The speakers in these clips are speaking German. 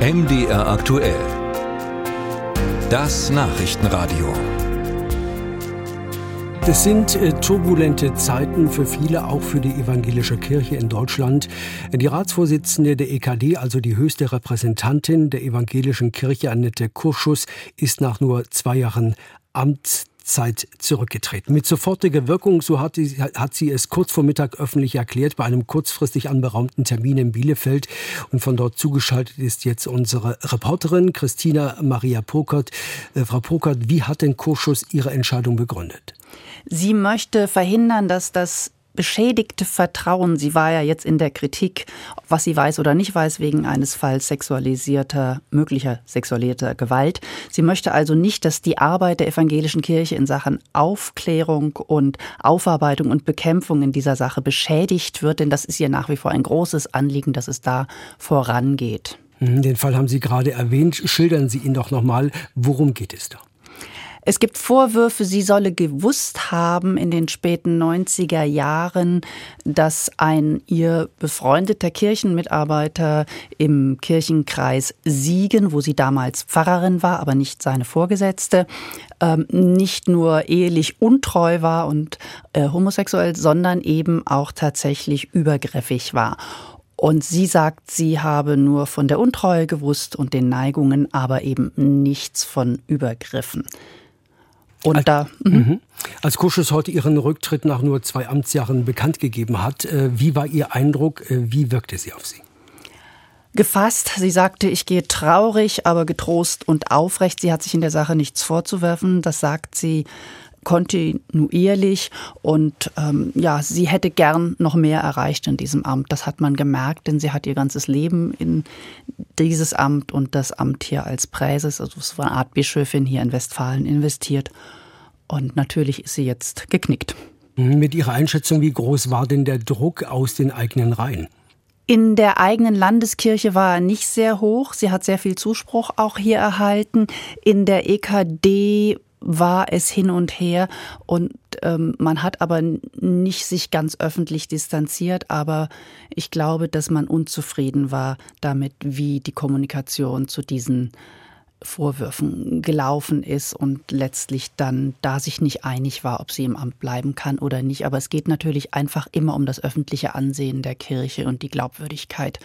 MDR aktuell. Das Nachrichtenradio. Das sind äh, turbulente Zeiten für viele, auch für die evangelische Kirche in Deutschland. Die Ratsvorsitzende der EKD, also die höchste Repräsentantin der evangelischen Kirche, Annette Kurschus, ist nach nur zwei Jahren Amts Zeit zurückgetreten. Mit sofortiger Wirkung, so hat sie, hat sie es kurz vor Mittag öffentlich erklärt, bei einem kurzfristig anberaumten Termin in Bielefeld. Und von dort zugeschaltet ist jetzt unsere Reporterin Christina Maria Pokert. Äh, Frau Pokert, wie hat denn Kurschus ihre Entscheidung begründet? Sie möchte verhindern, dass das beschädigte Vertrauen, sie war ja jetzt in der Kritik, was sie weiß oder nicht weiß, wegen eines Falls sexualisierter, möglicher sexualisierter Gewalt. Sie möchte also nicht, dass die Arbeit der evangelischen Kirche in Sachen Aufklärung und Aufarbeitung und Bekämpfung in dieser Sache beschädigt wird, denn das ist ihr nach wie vor ein großes Anliegen, dass es da vorangeht. Mhm, den Fall haben Sie gerade erwähnt. Schildern Sie ihn doch nochmal. Worum geht es da? Es gibt Vorwürfe, sie solle gewusst haben in den späten 90er Jahren, dass ein ihr befreundeter Kirchenmitarbeiter im Kirchenkreis Siegen, wo sie damals Pfarrerin war, aber nicht seine Vorgesetzte, ähm, nicht nur ehelich untreu war und äh, homosexuell, sondern eben auch tatsächlich übergriffig war. Und sie sagt, sie habe nur von der Untreue gewusst und den Neigungen, aber eben nichts von Übergriffen. Und als, da. Mhm. mhm. Als Kuschus heute ihren Rücktritt nach nur zwei Amtsjahren bekannt gegeben hat, äh, wie war Ihr Eindruck? Äh, wie wirkte sie auf Sie? Gefasst. Sie sagte, ich gehe traurig, aber getrost und aufrecht. Sie hat sich in der Sache nichts vorzuwerfen. Das sagt sie kontinuierlich und ähm, ja, sie hätte gern noch mehr erreicht in diesem Amt. Das hat man gemerkt, denn sie hat ihr ganzes Leben in dieses Amt und das Amt hier als Präses, also so eine Art Bischöfin hier in Westfalen investiert. Und natürlich ist sie jetzt geknickt. Mit Ihrer Einschätzung, wie groß war denn der Druck aus den eigenen Reihen? In der eigenen Landeskirche war er nicht sehr hoch. Sie hat sehr viel Zuspruch auch hier erhalten. In der EKD war es hin und her und ähm, man hat aber nicht sich ganz öffentlich distanziert, aber ich glaube, dass man unzufrieden war damit, wie die Kommunikation zu diesen Vorwürfen gelaufen ist und letztlich dann da sich nicht einig war, ob sie im Amt bleiben kann oder nicht. Aber es geht natürlich einfach immer um das öffentliche Ansehen der Kirche und die Glaubwürdigkeit.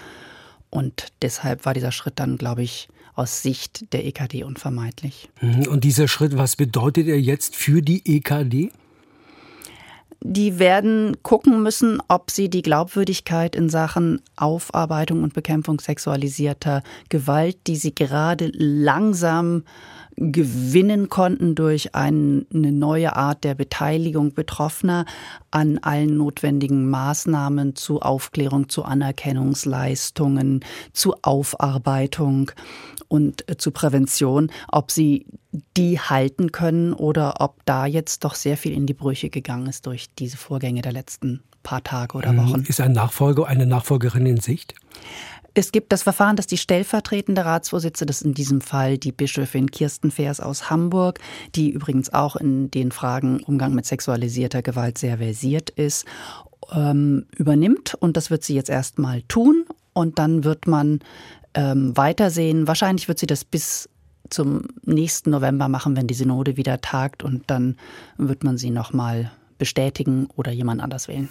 Und deshalb war dieser Schritt dann, glaube ich, aus Sicht der EKD unvermeidlich. Mhm. Und dieser Schritt, was bedeutet er jetzt für die EKD? Die werden gucken müssen, ob sie die Glaubwürdigkeit in Sachen Aufarbeitung und Bekämpfung sexualisierter Gewalt, die sie gerade langsam gewinnen konnten durch eine neue Art der Beteiligung Betroffener an allen notwendigen Maßnahmen zu Aufklärung, zu Anerkennungsleistungen, zu Aufarbeitung und äh, zu Prävention, ob sie die halten können oder ob da jetzt doch sehr viel in die Brüche gegangen ist durch diese Vorgänge der letzten paar Tage oder mhm. Wochen. Ist ein Nachfolger, eine Nachfolgerin in Sicht? Es gibt das Verfahren, dass die stellvertretende Ratsvorsitzende, das ist in diesem Fall die Bischöfin Kirsten Feers aus Hamburg, die übrigens auch in den Fragen Umgang mit sexualisierter Gewalt sehr versiert ist, ähm, übernimmt. Und das wird sie jetzt erstmal tun. Und dann wird man ähm, weitersehen. Wahrscheinlich wird sie das bis zum nächsten November machen, wenn die Synode wieder tagt. Und dann wird man sie nochmal bestätigen oder jemand anders wählen.